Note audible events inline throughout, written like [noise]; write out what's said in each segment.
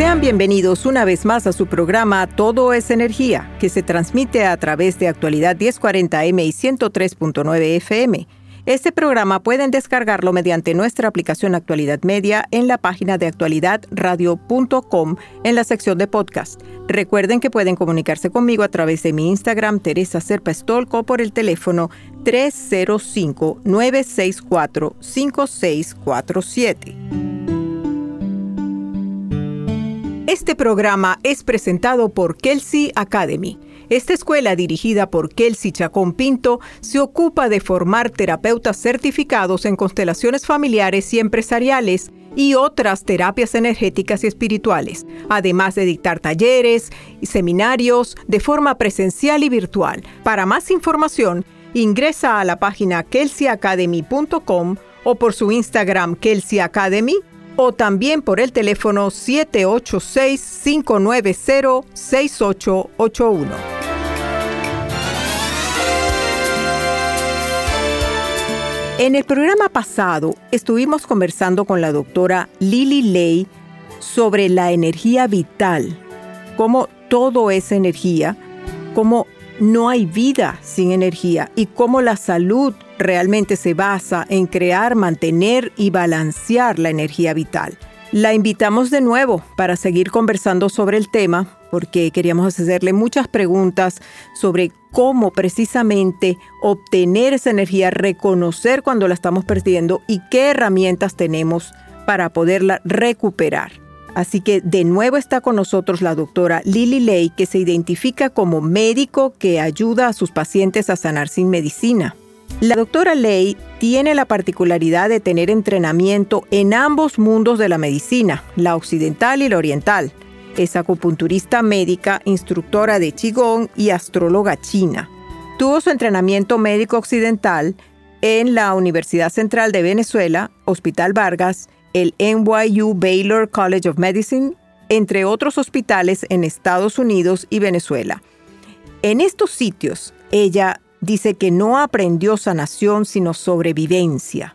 Sean bienvenidos una vez más a su programa Todo es Energía, que se transmite a través de actualidad 1040M y 103.9 FM. Este programa pueden descargarlo mediante nuestra aplicación Actualidad Media en la página de actualidadradio.com en la sección de podcast. Recuerden que pueden comunicarse conmigo a través de mi Instagram Teresa Serpa Stolco por el teléfono 305-964-5647. Este programa es presentado por Kelsey Academy. Esta escuela dirigida por Kelsey Chacón Pinto se ocupa de formar terapeutas certificados en constelaciones familiares y empresariales y otras terapias energéticas y espirituales, además de dictar talleres y seminarios de forma presencial y virtual. Para más información, ingresa a la página kelseyacademy.com o por su Instagram Kelsey Academy o también por el teléfono 786-590-6881. En el programa pasado estuvimos conversando con la doctora Lily Lay sobre la energía vital, cómo todo es energía, cómo no hay vida sin energía y cómo la salud realmente se basa en crear, mantener y balancear la energía vital. La invitamos de nuevo para seguir conversando sobre el tema porque queríamos hacerle muchas preguntas sobre cómo precisamente obtener esa energía, reconocer cuando la estamos perdiendo y qué herramientas tenemos para poderla recuperar. Así que de nuevo está con nosotros la doctora Lily Lay, que se identifica como médico que ayuda a sus pacientes a sanar sin medicina. La doctora Ley tiene la particularidad de tener entrenamiento en ambos mundos de la medicina, la occidental y la oriental. Es acupunturista médica, instructora de Qigong y astróloga china. Tuvo su entrenamiento médico occidental en la Universidad Central de Venezuela, Hospital Vargas, el NYU Baylor College of Medicine, entre otros hospitales en Estados Unidos y Venezuela. En estos sitios, ella dice que no aprendió sanación sino sobrevivencia.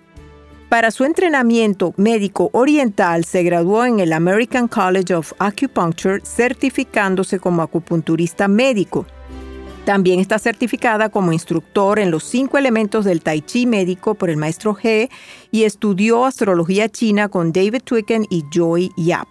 Para su entrenamiento médico oriental se graduó en el American College of Acupuncture certificándose como acupunturista médico. También está certificada como instructor en los cinco elementos del Tai Chi médico por el maestro He y estudió astrología china con David Twicken y Joy Yap.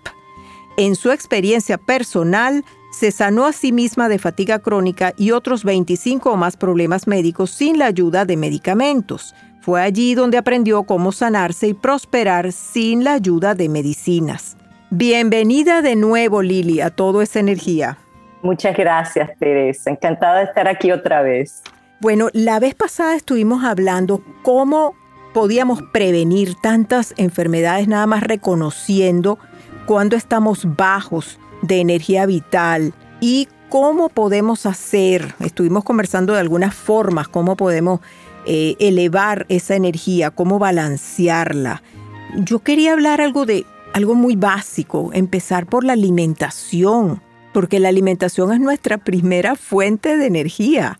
En su experiencia personal, se sanó a sí misma de fatiga crónica y otros 25 o más problemas médicos sin la ayuda de medicamentos. Fue allí donde aprendió cómo sanarse y prosperar sin la ayuda de medicinas. Bienvenida de nuevo, Lili, a Todo esa Energía. Muchas gracias, Teresa. Encantada de estar aquí otra vez. Bueno, la vez pasada estuvimos hablando cómo podíamos prevenir tantas enfermedades nada más reconociendo cuando estamos bajos de energía vital y cómo podemos hacer, estuvimos conversando de algunas formas, cómo podemos eh, elevar esa energía, cómo balancearla. Yo quería hablar algo de algo muy básico, empezar por la alimentación, porque la alimentación es nuestra primera fuente de energía.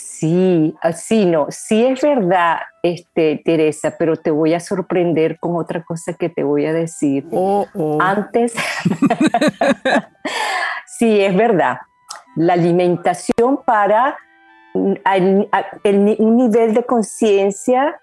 Sí, sí, no, sí es verdad, este, Teresa, pero te voy a sorprender con otra cosa que te voy a decir. Oh, oh. Antes, [laughs] sí, es verdad, la alimentación para un nivel de conciencia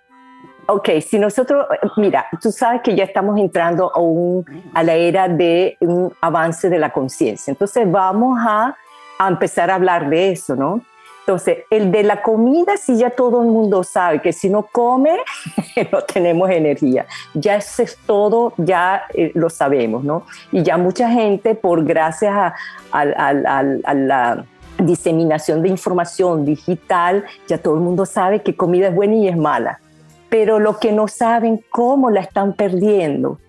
Ok, si nosotros, mira, tú sabes que ya estamos entrando a, un, a la era de un avance de la conciencia. Entonces vamos a, a, empezar a hablar de eso, ¿no? Entonces, el de la comida, sí ya todo el mundo sabe que si no come, [laughs] no tenemos energía. Ya eso es todo, ya eh, lo sabemos, ¿no? Y ya mucha gente, por gracias a, a la diseminación de información digital, ya todo el mundo sabe que comida es buena y es mala pero lo que no saben cómo la están perdiendo.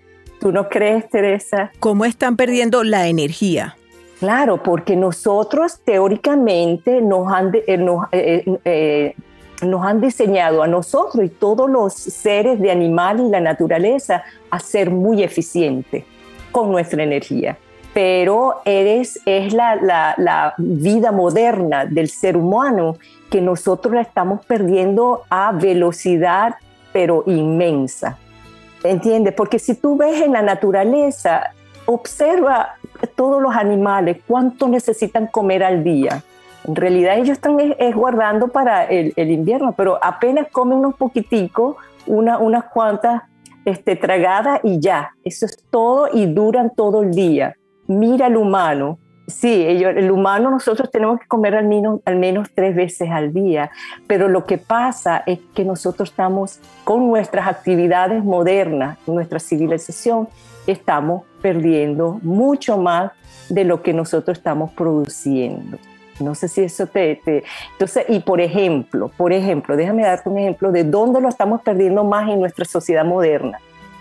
¿Tú no crees, Teresa? ¿Cómo están perdiendo la energía? Claro, porque nosotros teóricamente nos han, eh, eh, eh, nos han diseñado a nosotros y todos los seres de animal y la naturaleza a ser muy eficientes con nuestra energía. Pero eres, es la, la, la vida moderna del ser humano que nosotros la estamos perdiendo a velocidad pero inmensa. ¿Entiendes? Porque si tú ves en la naturaleza, observa todos los animales, cuánto necesitan comer al día. En realidad ellos están guardando para el, invierno, pero apenas comen un poquitico, una, unas cuantas este, tragadas y ya. Eso es todo y duran todo el día. Mira al humano, Sí, el humano nosotros tenemos que comer al menos, al menos tres veces al día, pero lo que pasa es que nosotros estamos con nuestras actividades modernas, nuestra civilización, estamos perdiendo mucho más de lo que nosotros estamos produciendo. No sé si eso te, te, Entonces, y por ejemplo, por ejemplo, déjame darte un ejemplo de dónde lo estamos perdiendo más en nuestra sociedad moderna.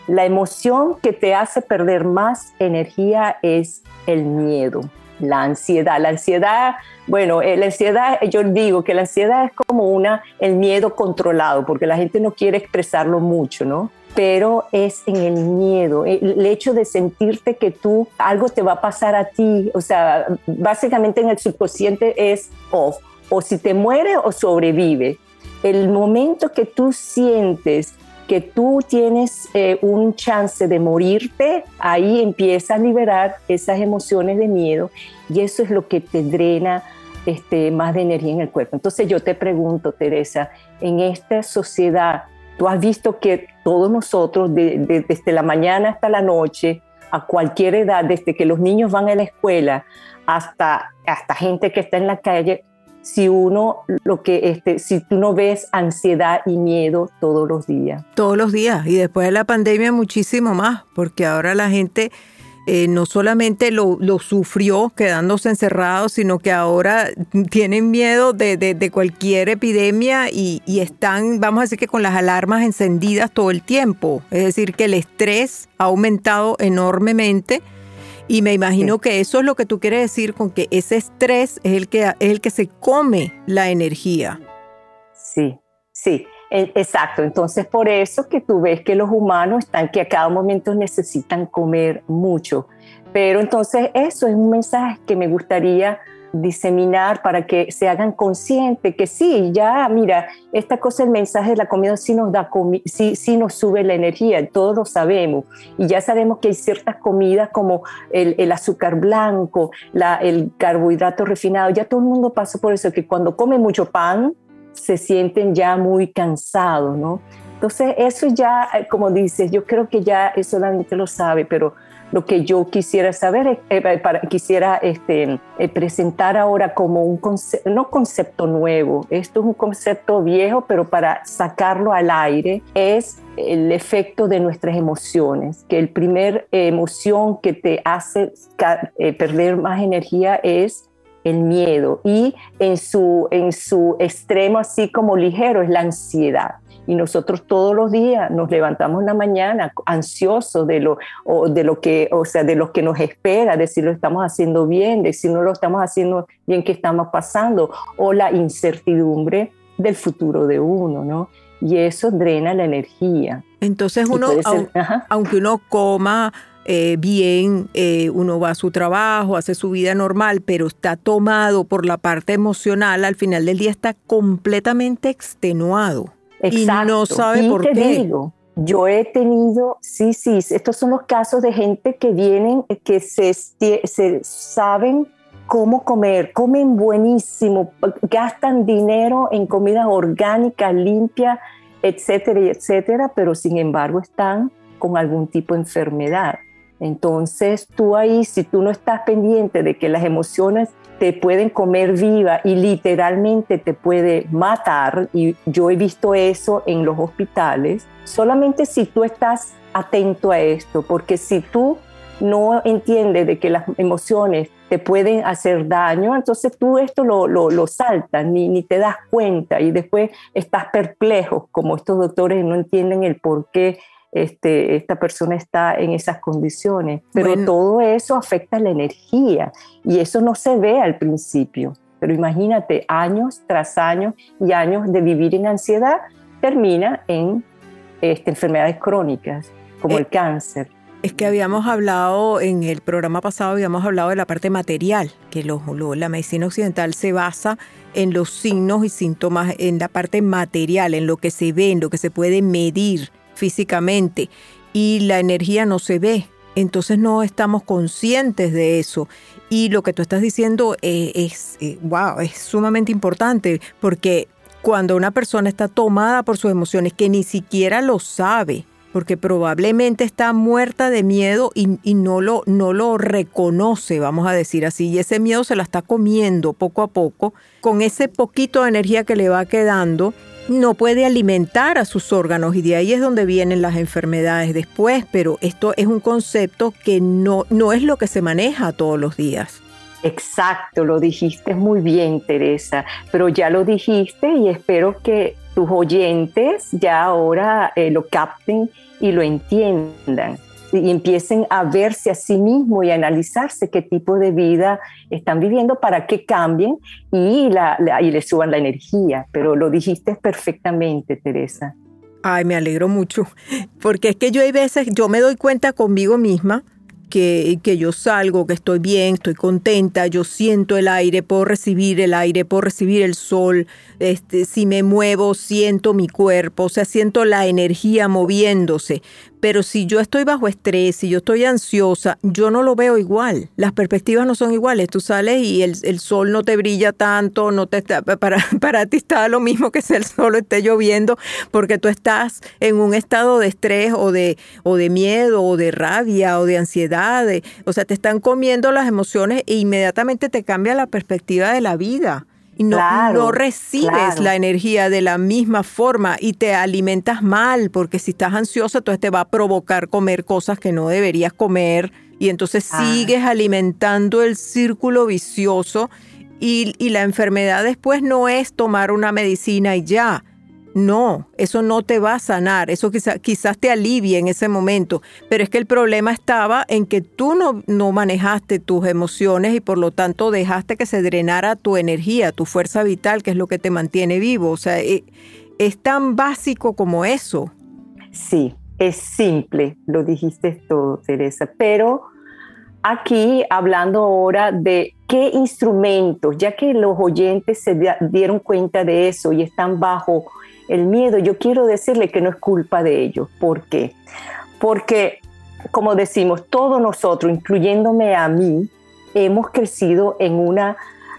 La emoción que te hace perder más energía es el miedo la ansiedad. La ansiedad, bueno, eh, la ansiedad, yo digo que la ansiedad es como una, el miedo controlado, porque la gente no quiere expresarlo mucho, ¿no? Pero es en el miedo, el hecho de sentirte que tú, algo te va a pasar a ti, o sea, básicamente en el subconsciente es o, o si te muere o sobrevive. El momento que tú sientes que tú tienes eh, un chance de morirte, ahí empieza a liberar esas emociones de miedo y eso es lo que te drena este, más de energía en el cuerpo. Entonces yo te pregunto, Teresa, en esta sociedad, tú has visto que todos nosotros, desde la mañana hasta la noche, a cualquier edad, desde que los niños van a la escuela hasta, hasta gente que está en la calle, si uno lo que este si tú no ves ansiedad y miedo todos los días. Todos los días y después de la pandemia muchísimo más, porque ahora la gente eh, no solamente lo, sufrió quedándose encerrados, sino que ahora tienen miedo de, cualquier epidemia y, y, están, vamos a decir que con las alarmas encendidas todo el tiempo. Es decir, que el estrés ha aumentado enormemente y me imagino que eso es lo que tú quieres decir con que ese estrés es el que, es el que se come la energía. Sí, sí, exacto. Entonces, por eso que tú ves que los humanos están que a cada momento necesitan comer mucho. Pero entonces eso es un mensaje que me gustaría diseminar para que se hagan conscientes que sí, ya, mira, esta cosa, el mensaje de la comida sí nos da, sí, sí nos sube la energía, todos lo sabemos. Y ya sabemos que hay ciertas comidas como el, azúcar blanco, la, el carbohidrato refinado, ya todo el mundo pasa por eso, que cuando come mucho pan, se sienten ya muy cansados, ¿no? Entonces, eso ya, eh, como dices, yo creo que ya eso la gente lo sabe, pero lo que yo quisiera saber, eh, eh, para, quisiera este, eh, presentar ahora como un concepto, no concepto nuevo, esto es un concepto viejo, pero para sacarlo al aire es el efecto de nuestras emociones, que el primer emoción que te hace perder más energía es el miedo y en su, en su extremo así como ligero es la ansiedad y nosotros todos los días nos levantamos en la mañana ansiosos de lo, o de lo que, o sea, de lo que nos espera, de si lo estamos haciendo bien, de si no lo estamos haciendo bien, qué estamos pasando, o la incertidumbre del futuro de uno, ¿no? Y eso drena la energía. Entonces uno, aunque uno coma eh, bien, eh, uno va a su trabajo, hace su vida normal, pero está tomado por la parte emocional, al final del día está completamente extenuado. Exacto. Y no sabe por qué. yo he tenido, sí, sí, estos son los casos de gente que vienen, que se, se saben cómo comer, comen buenísimo, gastan dinero en comida orgánica, limpia, etcétera, etcétera, pero sin embargo están con algún tipo de enfermedad. Entonces tú ahí, si tú no estás pendiente de que las emociones te pueden comer viva y literalmente te puede matar, y yo he visto eso en los hospitales, solamente si tú estás atento a esto, porque si tú no entiendes de que las emociones te pueden hacer daño, entonces tú esto lo, lo, saltas, ni, ni, te das cuenta y después estás perplejo, como estos doctores no entienden el por qué este, esta persona está en esas condiciones. Pero todo eso afecta la energía y eso no se ve al principio. Pero imagínate, años tras años y años de vivir en ansiedad termina en este, enfermedades crónicas como eh, el cáncer. Es que habíamos hablado en el programa pasado, habíamos hablado de la parte material, que la medicina occidental se basa en los signos y síntomas, en la parte material, en lo que se ve, en lo que se puede medir físicamente y la energía no se ve. Entonces no estamos conscientes de eso. Y lo que tú estás diciendo eh, es, wow, eh, es sumamente importante porque cuando una persona está tomada por sus emociones que ni siquiera lo sabe, porque probablemente está muerta de miedo y, y, no, lo, no lo reconoce, vamos a decir así, y ese miedo se la está comiendo poco a poco, con ese poquito de energía que le va quedando, no puede alimentar a sus órganos y de ahí es donde vienen las enfermedades después, pero esto es un concepto que no, no es lo que se maneja todos los días. Exacto, lo dijiste muy bien, Teresa, pero ya lo dijiste y espero que tus oyentes ya ahora eh, lo capten y lo entiendan y empiecen a verse a sí mismos y a analizarse qué tipo de vida están viviendo para que cambien y, la, y suban la energía. Pero lo dijiste perfectamente, Teresa. Ay, me alegro mucho, porque es que yo hay veces, yo me doy cuenta conmigo misma que, que, yo salgo, que estoy bien, estoy contenta, yo siento el aire, puedo recibir el aire, puedo recibir el sol, este, si me muevo, siento mi cuerpo, o sea, siento la energía moviéndose. Pero si yo estoy bajo estrés, si yo estoy ansiosa, yo no lo veo igual. Las perspectivas no son iguales. Tú sales y el, sol no te brilla tanto, no te para, [laughs] para ti está lo mismo que si el sol esté lloviendo, porque tú estás en un estado de estrés o de, o de miedo o de rabia o de ansiedad. o sea, te están comiendo las emociones e inmediatamente te cambia la perspectiva de la vida y no, recibes la energía de la misma forma y te alimentas mal, porque si estás ansiosa, entonces te va a provocar comer cosas que no deberías comer. Y entonces ah. sigues alimentando el círculo vicioso y, y la enfermedad después no es tomar una medicina y ya, no, eso no te va a sanar, eso quizás te alivie en ese momento, pero es que el problema estaba en que tú no, no manejaste tus emociones y por lo tanto dejaste que se drenara tu energía, tu fuerza vital, que es lo que te mantiene vivo. O sea, eh, es tan básico como eso. Sí, es simple, lo dijiste todo, Teresa, pero aquí hablando ahora de qué instrumentos, ya que los oyentes se dieron cuenta de eso y están bajo el miedo, yo quiero decirle que no es culpa de ellos. ¿Por qué? Porque, como decimos, todos nosotros, incluyéndome a mí, hemos crecido en una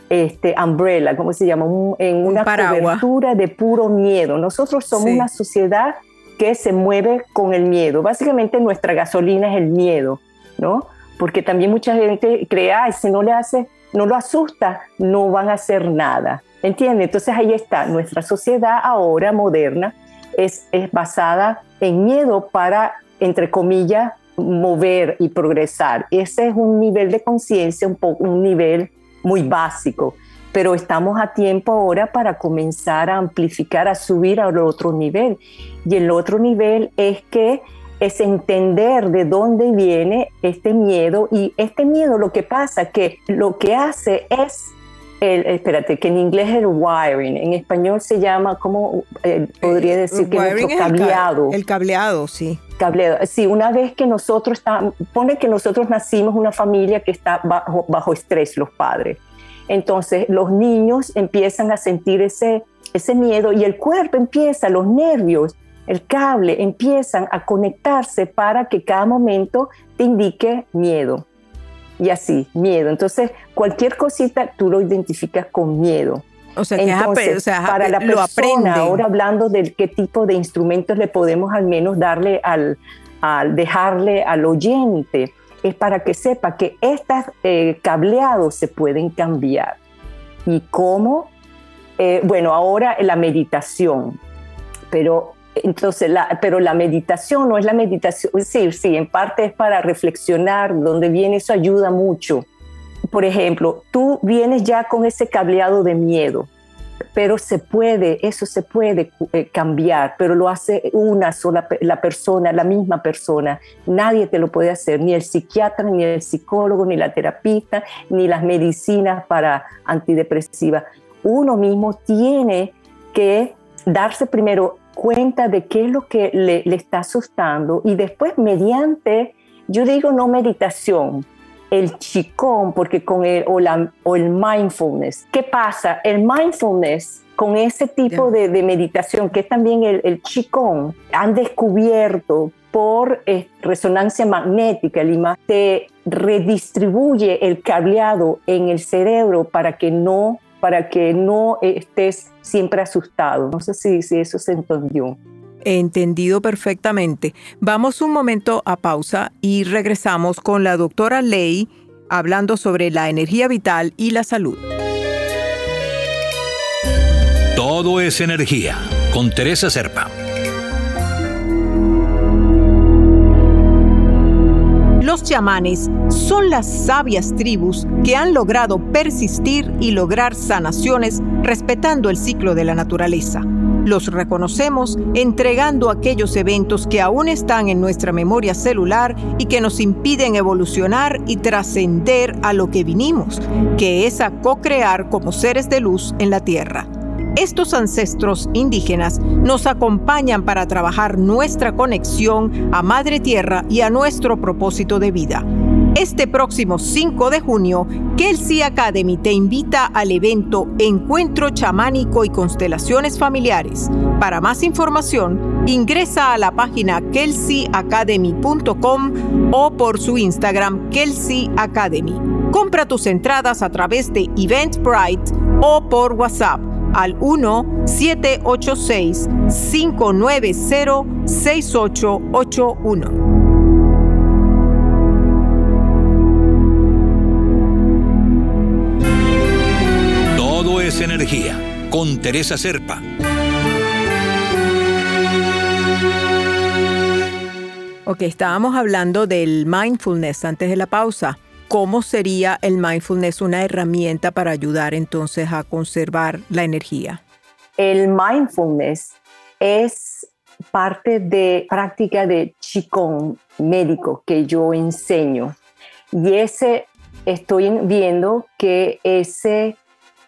este, umbrella, ¿cómo se llama? en una cobertura de puro miedo. Nosotros somos una sociedad que se mueve con el miedo. Básicamente nuestra gasolina es el miedo, ¿no? Porque también mucha gente cree, ay, si no le hace, no lo asusta, no van a hacer nada. ¿Entiendes? Entonces ahí está, nuestra sociedad ahora moderna es, es basada en miedo para, entre comillas, mover y progresar. Ese es un nivel de conciencia, un, un nivel muy básico, pero estamos a tiempo ahora para comenzar a amplificar, a subir al otro nivel. Y el otro nivel es que es entender de dónde viene este miedo y este miedo lo que pasa que lo que hace es el, espérate, que en inglés es el wiring, en español se llama, ¿cómo eh, podría decir que nuestro cableado? El, cableado, sí. Cableado, sí, una vez que nosotros estamos, pone que nosotros nacimos una familia que está bajo, bajo estrés, los padres. Entonces los niños empiezan a sentir ese, ese miedo y el cuerpo empieza, los nervios, el cable empiezan a conectarse para que cada momento te indique miedo y así, miedo. Entonces, cualquier cosita tú lo identificas con miedo. O sea, que Entonces, para la persona, ahora hablando de qué tipo de instrumentos le podemos al menos darle al, al dejarle al oyente, es para que sepa que estos eh, cableados se pueden cambiar. ¿Y cómo? Eh, bueno, ahora la meditación, pero entonces, la, pero la meditación no es la meditación, sí, sí, en parte es para reflexionar, donde viene eso ayuda mucho. Por ejemplo, tú vienes ya con ese cableado de miedo, pero se puede, eso se puede eh, cambiar, pero lo hace una sola la persona, la misma persona. Nadie te lo puede hacer, ni el psiquiatra, ni el psicólogo, ni la terapista, ni las medicinas para antidepresivas. Uno mismo tiene que darse primero cuenta de qué es lo que le, le está asustando y después mediante, yo digo no meditación, el chicón, porque con el, o, la, o el mindfulness. ¿Qué pasa? El mindfulness con ese tipo de, meditación, que es también el, el chicón, han descubierto por eh, resonancia magnética, el imán, te redistribuye el cableado en el cerebro para que no, para que no estés siempre asustado. No sé si, si eso se entendió. Entendido perfectamente. Vamos un momento a pausa y regresamos con la doctora Ley hablando sobre la energía vital y la salud. Todo es energía con Teresa Serpa. Los chamanes son las sabias tribus que han logrado persistir y lograr sanaciones respetando el ciclo de la naturaleza. Los reconocemos entregando aquellos eventos que aún están en nuestra memoria celular y que nos impiden evolucionar y trascender a lo que vinimos, que es a co-crear como seres de luz en la Tierra. Estos ancestros indígenas nos acompañan para trabajar nuestra conexión a Madre Tierra y a nuestro propósito de vida. Este próximo 5 de junio, Kelsey Academy te invita al evento Encuentro Chamánico y Constelaciones Familiares. Para más información, ingresa a la página kelseyacademy.com o por su Instagram Kelsey Academy. Compra tus entradas a través de Eventbrite o por WhatsApp al 1-786-590-6881. energía con Teresa Serpa. Ok, estábamos hablando del mindfulness antes de la pausa. ¿Cómo sería el mindfulness una herramienta para ayudar entonces a conservar la energía? El mindfulness es parte de práctica de Qigong médico que yo enseño. Y ese estoy viendo que ese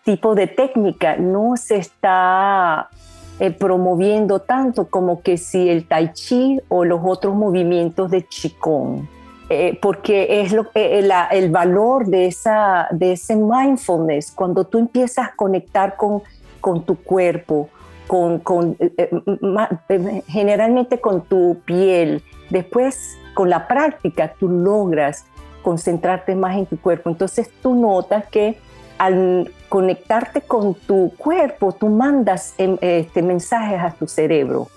tipo de técnica no se está eh, promoviendo tanto como que si el tai chi o los otros movimientos de qigong. Eh, porque es lo, eh, el valor de, esa, de ese mindfulness, cuando tú empiezas a conectar con, con tu cuerpo, con, con generalmente con tu piel, después con la práctica tú logras concentrarte más en tu cuerpo. Entonces tú notas que al conectarte con tu cuerpo, tú mandas em, este, mensajes a tu cerebro.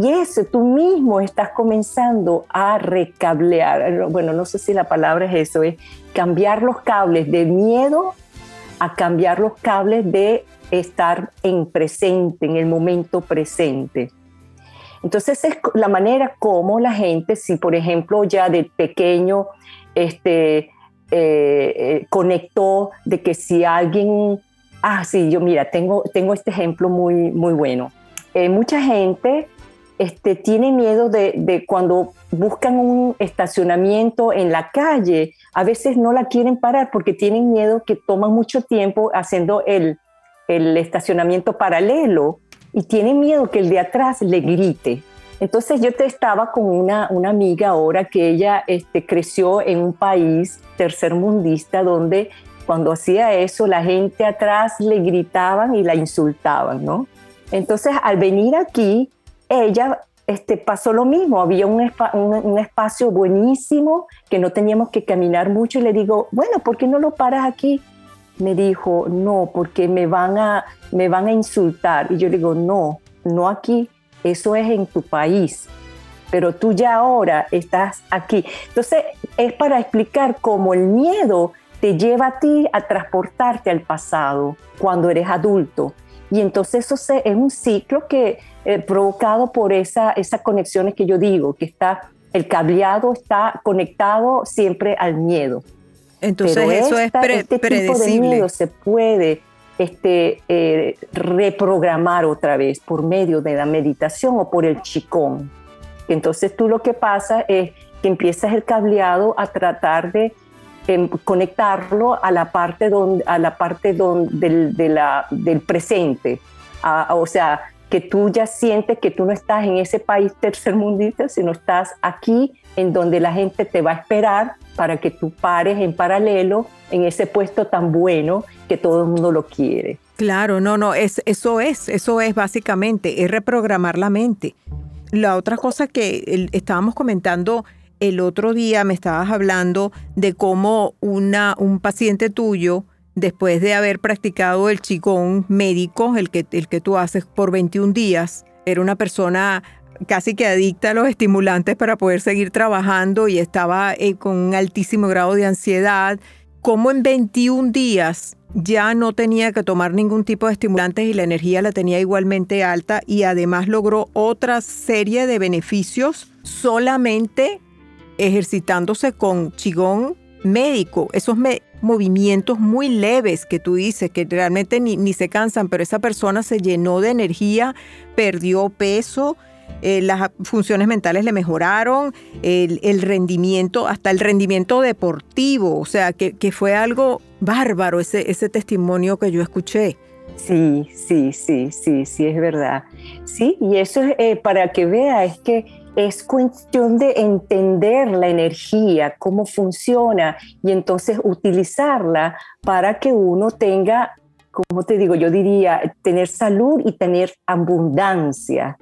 Y eso, tú mismo estás comenzando a recablear. Bueno, no sé si la palabra es eso, es cambiar los cables de miedo a cambiar los cables de estar en presente, en el momento presente. Entonces es la manera como la gente, si por ejemplo ya de pequeño este, eh, eh, conectó de que si alguien, ah, sí, yo mira, tengo, tengo este ejemplo muy, muy bueno. Eh, mucha gente este, tiene miedo de, cuando buscan un estacionamiento en la calle, a veces no la quieren parar porque tienen miedo que toman mucho tiempo haciendo el, el estacionamiento paralelo y tienen miedo que el de atrás le grite. Entonces yo te estaba con una, una amiga ahora que ella este, creció en un país tercermundista donde cuando hacía eso la gente atrás le gritaban y la insultaban, ¿no? Entonces al venir aquí, ella este, pasó lo mismo, había un, un, espacio buenísimo que no teníamos que caminar mucho y le digo, bueno, ¿por qué no lo paras aquí? me dijo, no, porque me van a, me van a insultar. Y yo le digo, no, no aquí, eso es en tu país, pero tú ya ahora estás aquí. Entonces, es para explicar cómo el miedo te lleva a ti a transportarte al pasado cuando eres adulto. Y entonces eso es un ciclo que eh, provocado por esa, esas conexiones que yo digo, que está, el cableado está conectado siempre al miedo. Entonces eso es este predecible. se puede este, eh, reprogramar otra vez por medio de la meditación o por el chicón. Entonces tú lo que pasa es que empiezas el cableado a tratar de em, conectarlo a la parte, donde, a la parte donde, del, del presente. o sea, que tú ya sientes que tú no estás en ese país tercermundista, sino estás aquí en donde la gente te va a esperar para que tú pares en paralelo en ese puesto tan bueno que todo el mundo lo quiere. Claro, no, no, es, eso es, eso es básicamente, es reprogramar la mente. La otra cosa que estábamos comentando el otro día, me estabas hablando de cómo una, un paciente tuyo, después de haber practicado el chigón médico, el que, el que tú haces por 21 días, era una persona casi que adicta a los estimulantes para poder seguir trabajando y estaba eh, con un altísimo grado de ansiedad, como en 21 días ya no tenía que tomar ningún tipo de estimulantes y la energía la tenía igualmente alta y además logró otra serie de beneficios solamente ejercitándose con chigón médico, esos movimientos muy leves que tú dices, que realmente ni, ni se cansan, pero esa persona se llenó de energía, perdió peso, eh, las funciones mentales le mejoraron, el, rendimiento, hasta el rendimiento deportivo, o sea, que, fue algo bárbaro ese, ese testimonio que yo escuché. Sí, sí, sí, sí, sí, es verdad. Sí, y eso es eh, para que vea, es que es cuestión de entender la energía, cómo funciona y entonces utilizarla para que uno tenga, como te digo, yo diría, tener salud y tener abundancia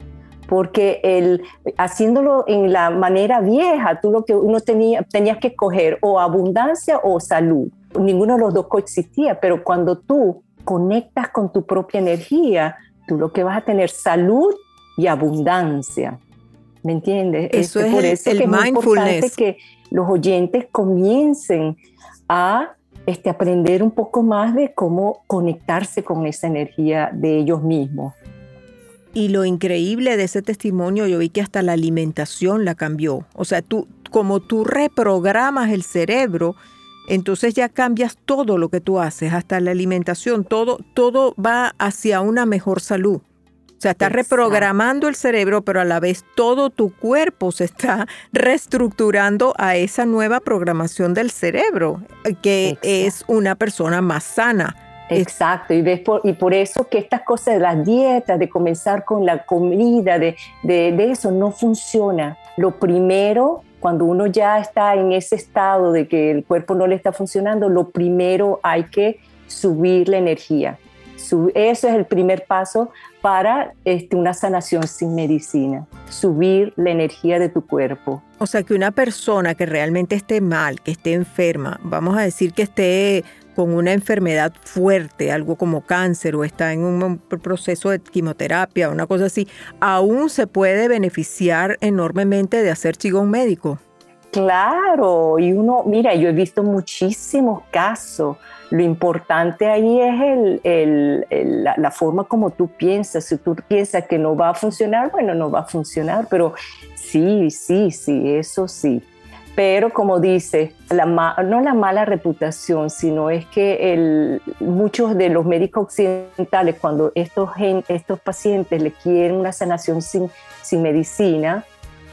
porque el, haciéndolo en la manera vieja, tú lo que uno tenía, tenías que escoger o abundancia o salud. Ninguno de los dos coexistía, pero cuando tú conectas con tu propia energía, tú lo que vas a tener salud y abundancia. ¿Me entiendes? Eso es, por eso el, que es mindfulness. que los oyentes comiencen a este, aprender un poco más de cómo conectarse con esa energía de ellos mismos. Y lo increíble de ese testimonio, yo vi que hasta la alimentación la cambió. O sea, tú, como tú reprogramas el cerebro, entonces ya cambias todo lo que tú haces, hasta la alimentación, todo, todo va hacia una mejor salud. O sea, estás reprogramando el cerebro, pero a la vez todo tu cuerpo se está [laughs] reestructurando a esa nueva programación del cerebro, que es una persona más sana Exacto, y, ves por, y por eso que estas cosas de las dietas, de comenzar con la comida, de, de, eso no funciona. Lo primero, cuando uno ya está en ese estado de que el cuerpo no le está funcionando, lo primero hay que subir la energía. Eso es el primer paso para este, una sanación sin medicina, subir la energía de tu cuerpo. O sea, que una persona que realmente esté mal, que esté enferma, vamos a decir que esté con una enfermedad fuerte, algo como cáncer o está en un proceso de quimioterapia, una cosa así, aún se puede beneficiar enormemente de hacer chigón médico. Claro, y uno, mira, yo he visto muchísimos casos. Lo importante ahí es el, la, forma como tú piensas. Si tú piensas que no va a funcionar, bueno, no va a funcionar, pero sí, sí, sí, eso sí pero como dice, la no la mala reputación, sino es que el, muchos de los médicos occidentales, cuando estos, estos pacientes le quieren una sanación sin, sin medicina,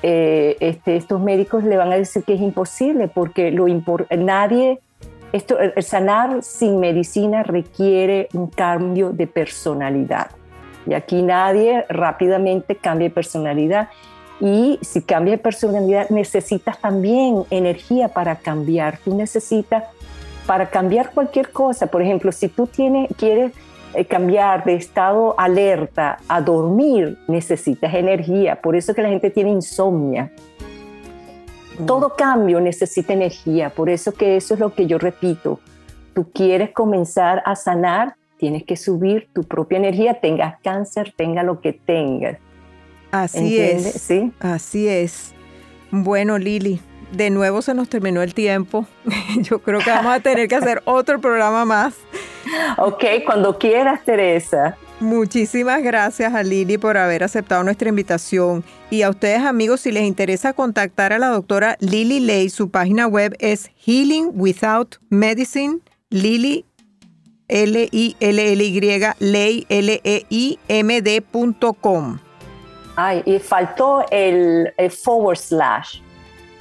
eh, este, estos médicos le van a decir que es imposible porque lo nadie, esto, sanar sin medicina requiere un cambio de personalidad. Y aquí nadie rápidamente cambia de personalidad y si cambia de personalidad, necesitas también energía para cambiar. Tú necesitas, para cambiar cualquier cosa, por ejemplo, si tú tienes, quieres eh, cambiar de estado alerta a dormir, necesitas energía. Por eso que la gente tiene insomnia. Todo cambio necesita energía. Por eso que eso es lo que yo repito. tú quieres comenzar a sanar, tienes que subir tu propia energía, tengas cáncer, tenga lo que tengas. Así es. Sí. Así es. Bueno, Lili, de nuevo se nos terminó el tiempo. [laughs] Yo creo que vamos a tener que hacer [laughs] otro programa más. Ok, cuando quieras, Teresa. Muchísimas gracias a Lili por haber aceptado nuestra invitación. Y a ustedes amigos, si les interesa contactar a la doctora Lili Lay, su página web es Healing Without Medicine, Lili L-I-L-L-Y, Ley, L-E-I-M-D.com. Ay, y faltó el, forward slash.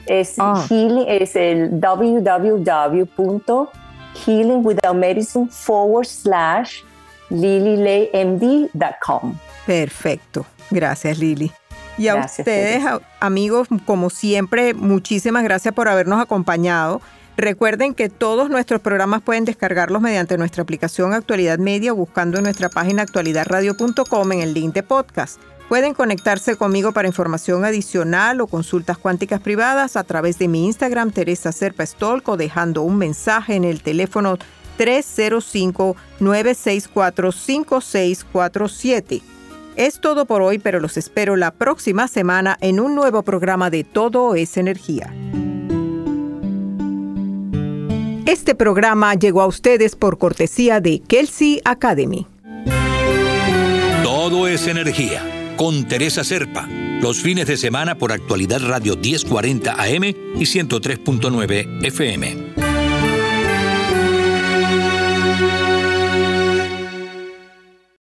Es, ah. healing, es el www.healingwithoutmedicine forward slash lililaymd.com. Perfecto. Gracias, Lili. Y a ustedes, amigos, como siempre, muchísimas gracias por habernos acompañado. Recuerden que todos nuestros programas pueden descargarlos mediante nuestra aplicación Actualidad Media buscando en nuestra página actualidadradio.com en el link de podcast. Pueden conectarse conmigo para información adicional o consultas cuánticas privadas a través de mi Instagram Teresa Serpa Stolk o dejando un mensaje en el teléfono 305-964-5647. Es todo por hoy, pero los espero la próxima semana en un nuevo programa de Todo es Energía. Este programa llegó a ustedes por cortesía de Kelsey Academy. Todo es energía con Teresa Serpa. Los fines de semana por actualidad Radio 1040 AM y 103.9 FM.